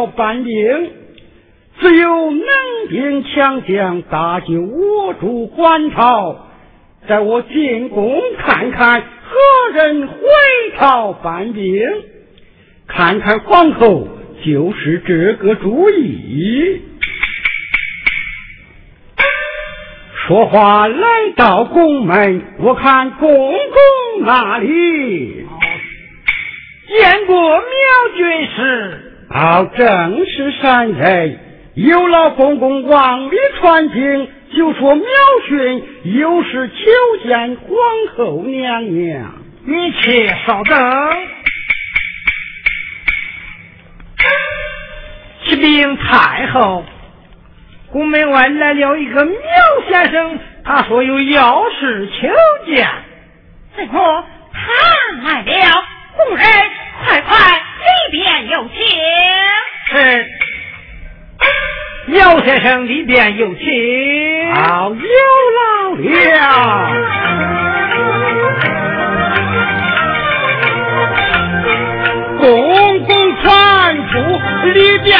朝搬兵，只有能兵强将搭救我主还朝。在我进宫看看何人回朝搬兵，看看皇后就是这个主意。说话来到宫门，我看公公那里见过苗军师，好正是山人。有老公公往里传经，就说苗训又是求见皇后娘娘。你且稍等，启禀太后。宫门外来了一个苗先生，他说有要事求见。怎么他来了？宫人里边有请。是，姚先生里边有请。好，有老了。公公传书里边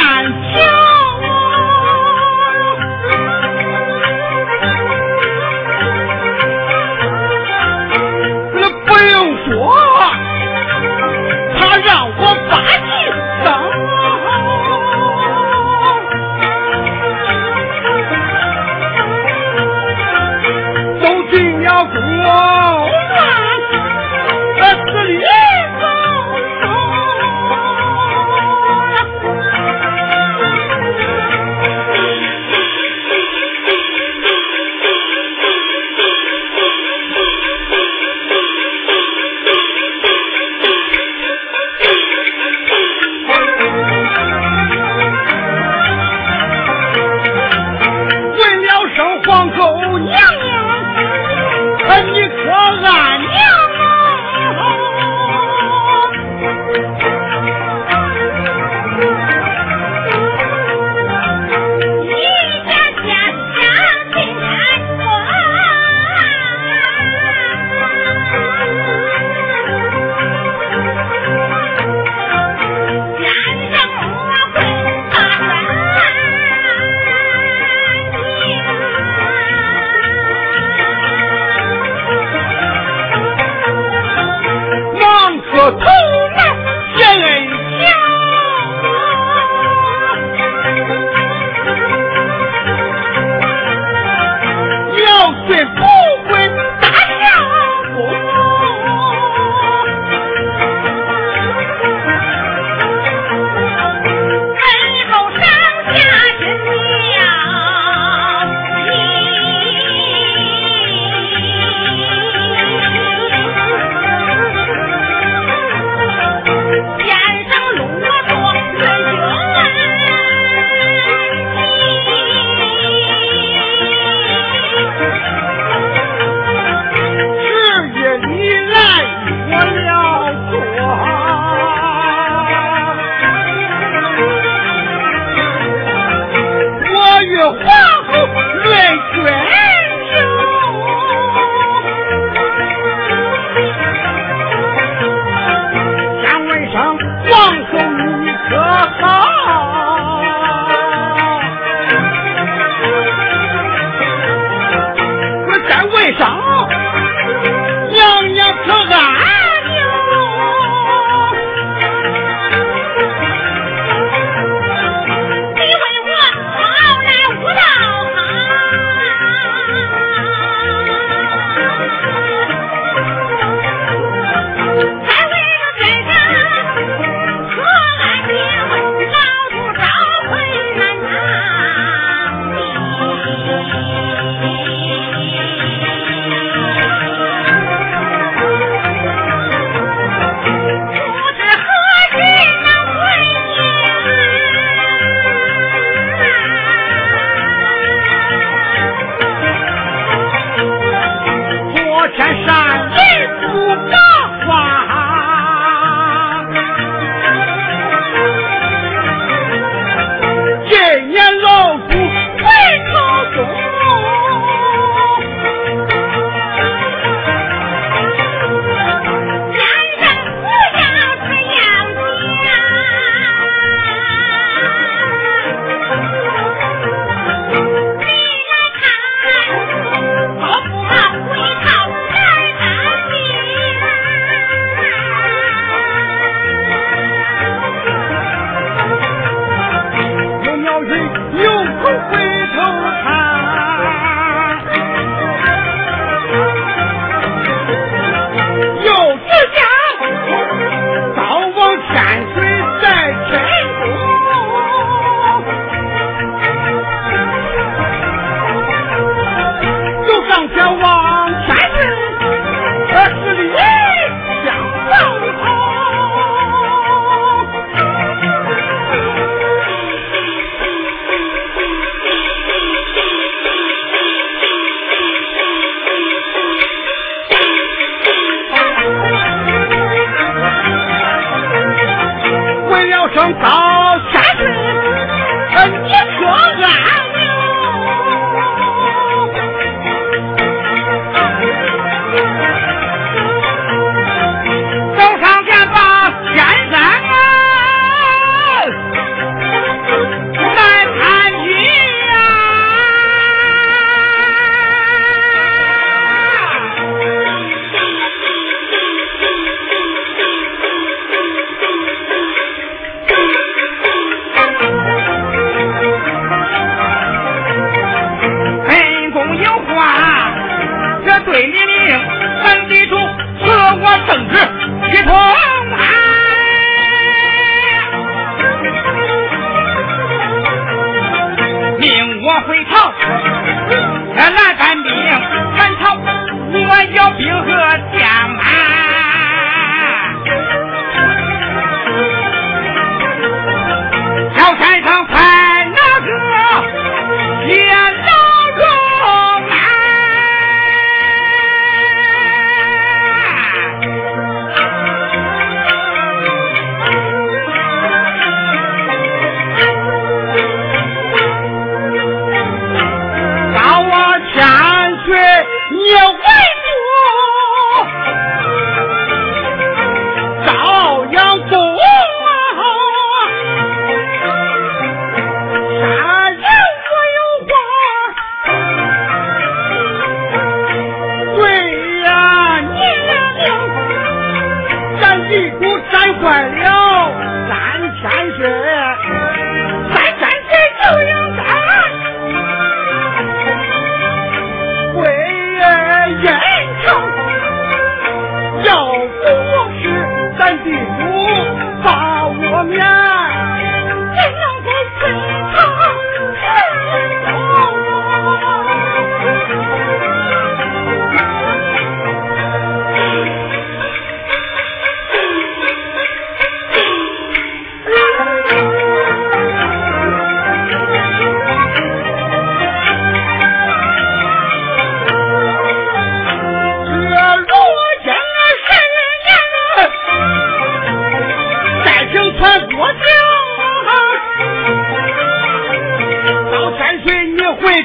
我有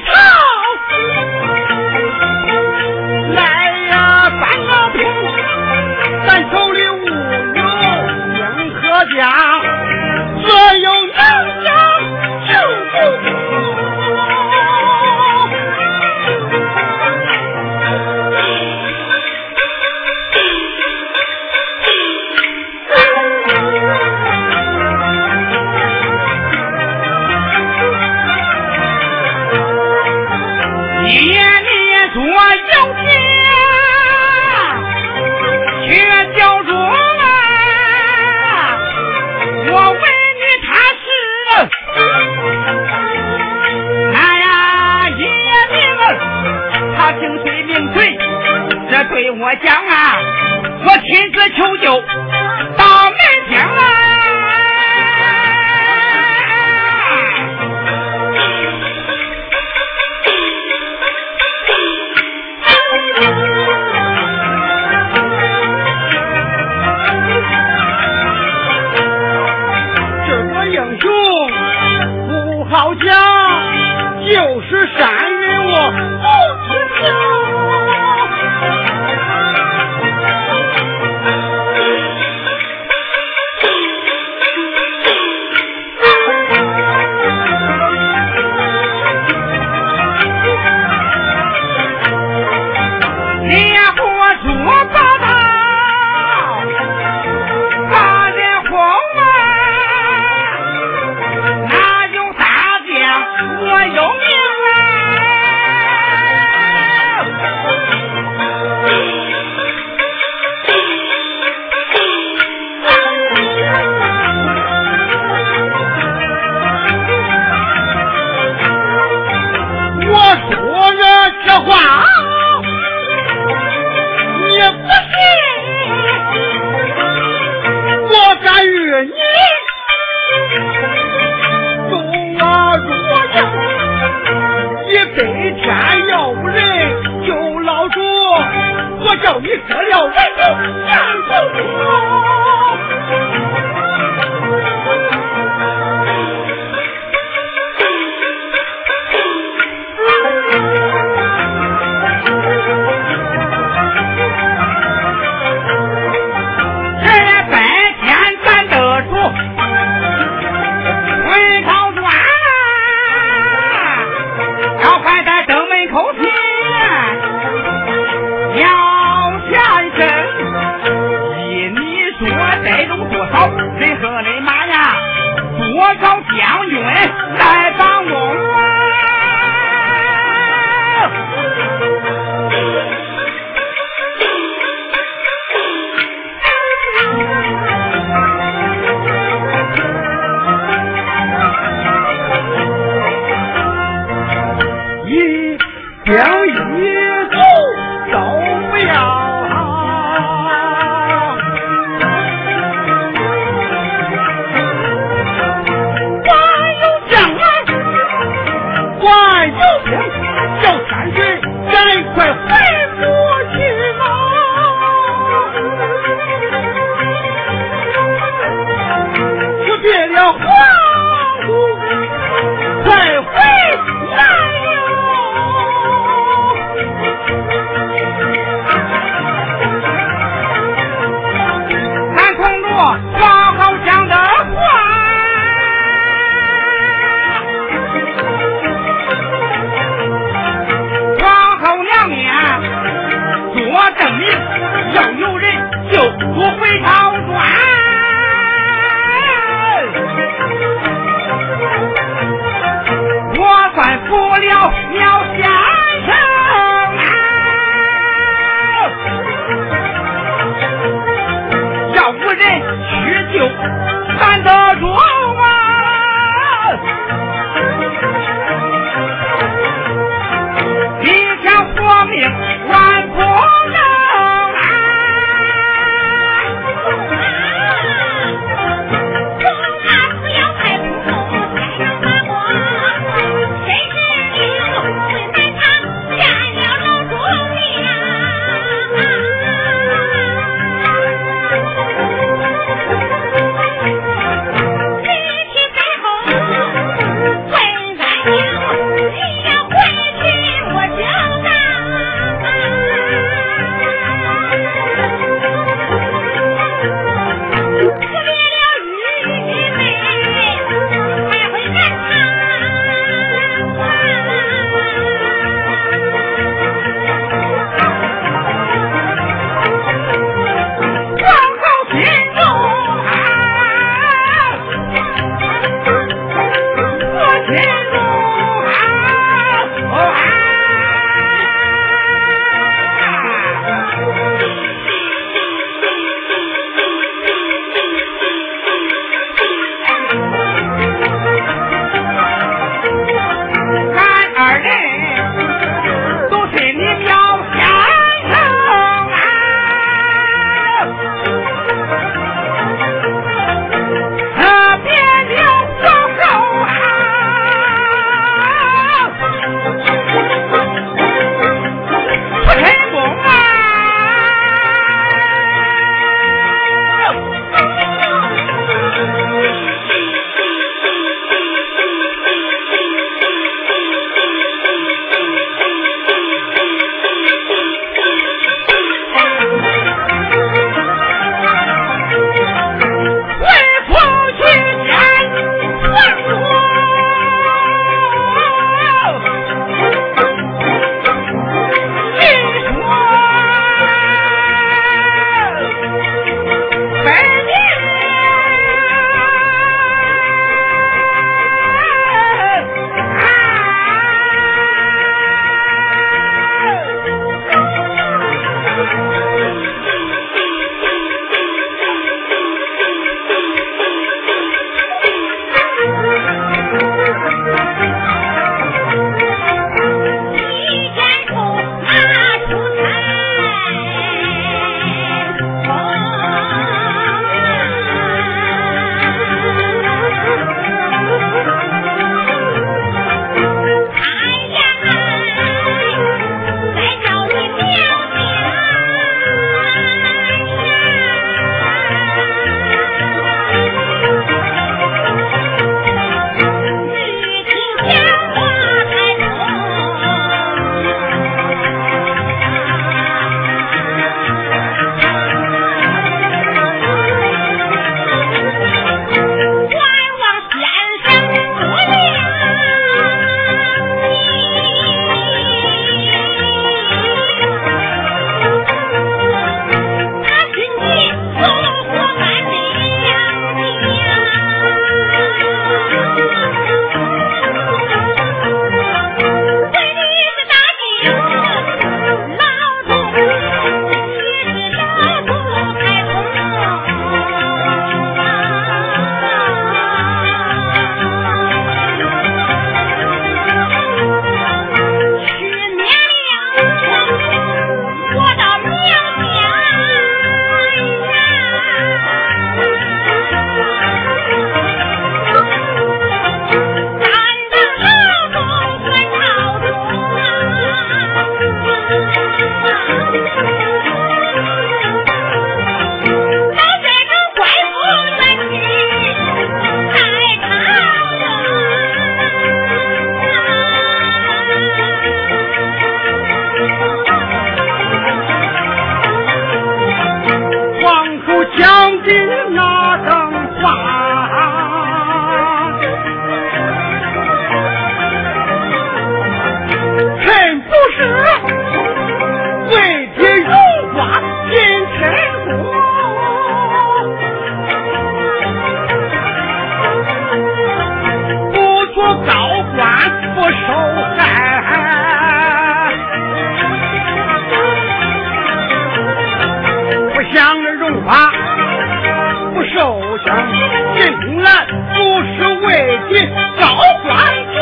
进来不是为的高官做。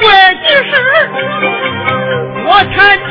为的是我才。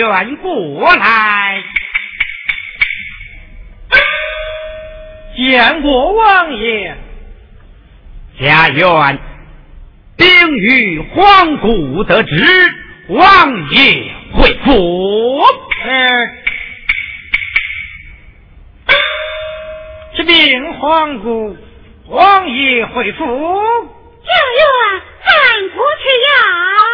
员过来，见过王爷。家园禀于皇姑得知，王爷回府。是。启禀皇姑，王爷回府。家园，赶过去呀。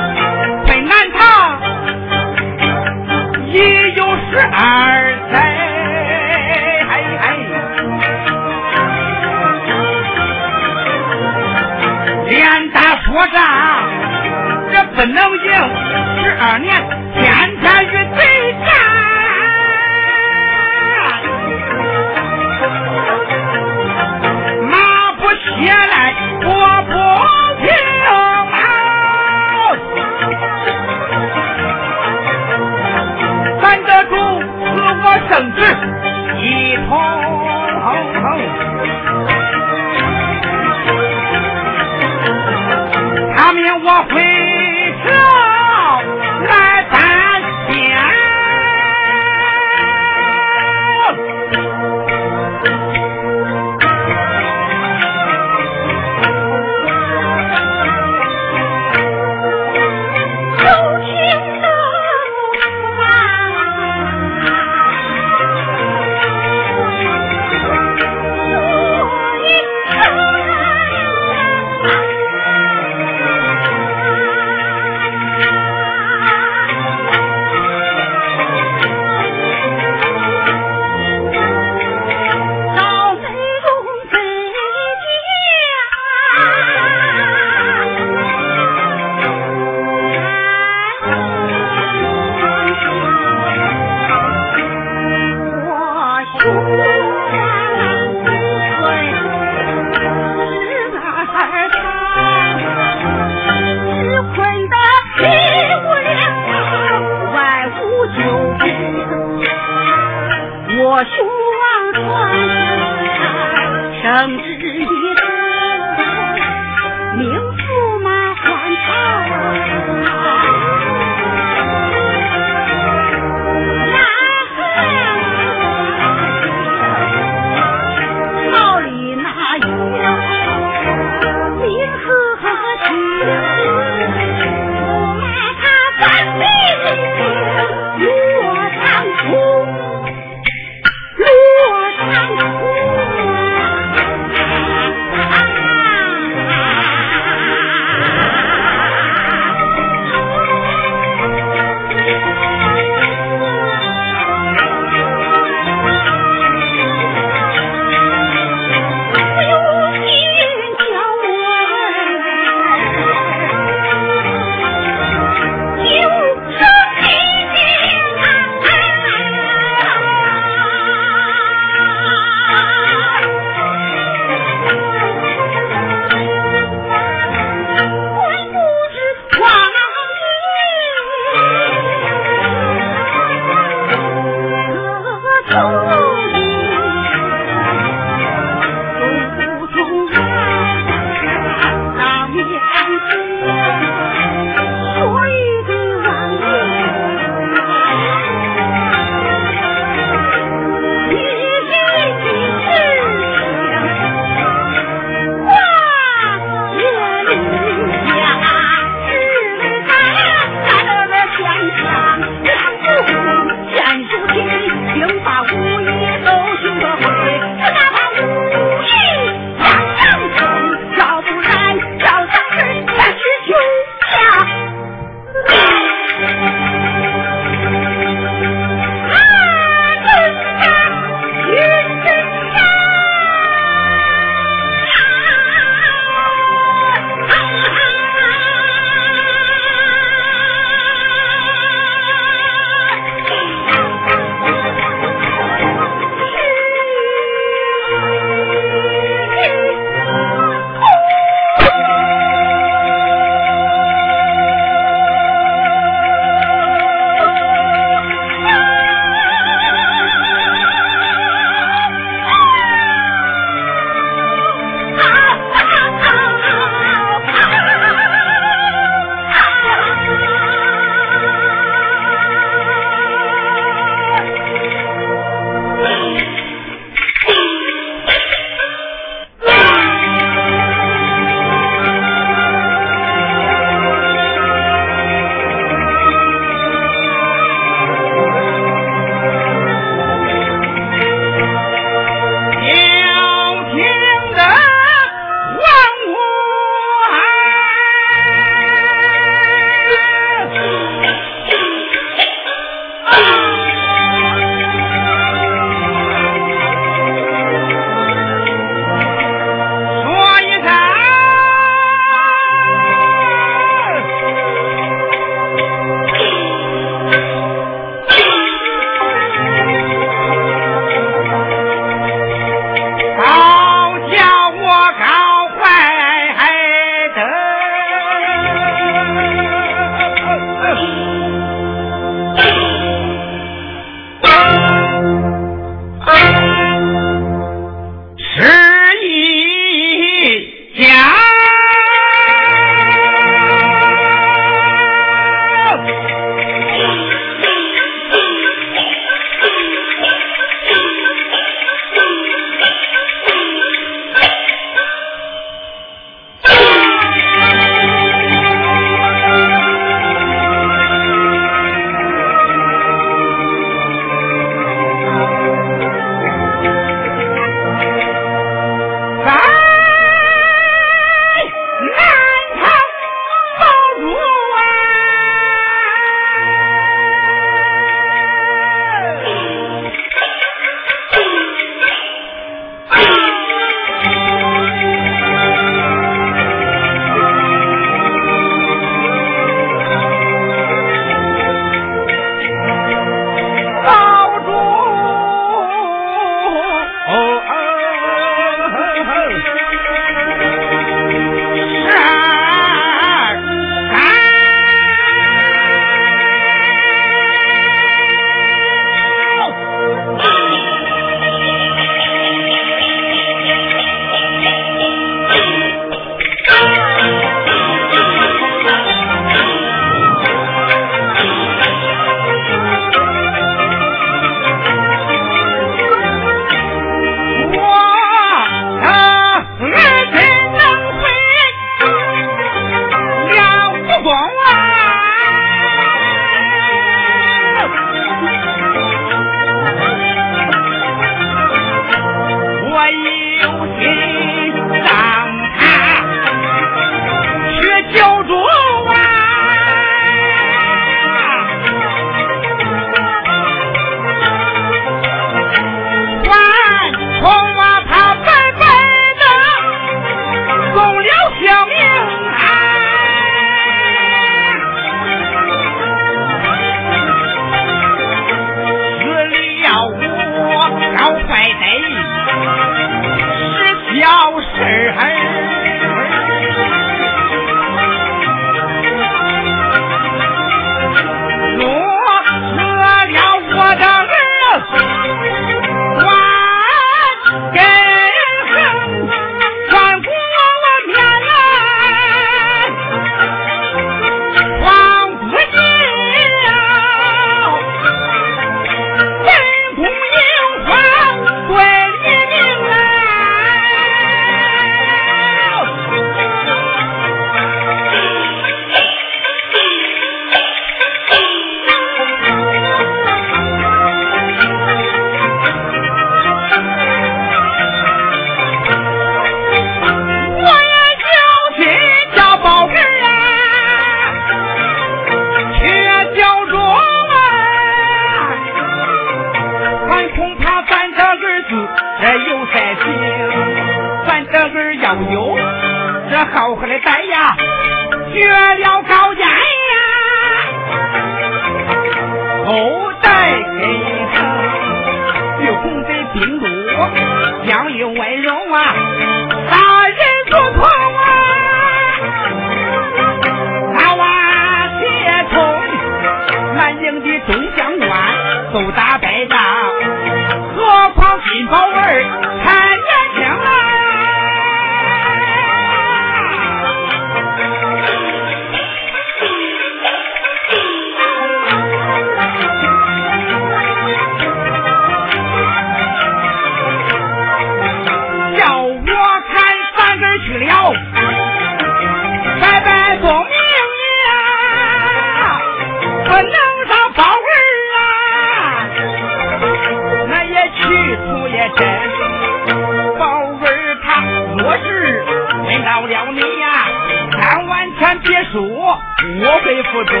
别说我会负重，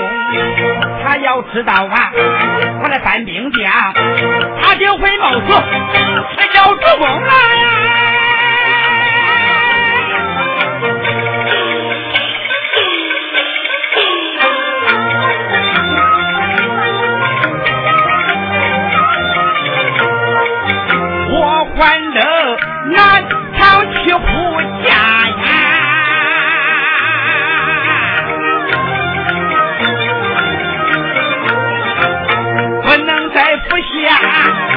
他要知道啊，我的单兵将，他就会冒死，他要主公来。我还得南朝去护驾。呀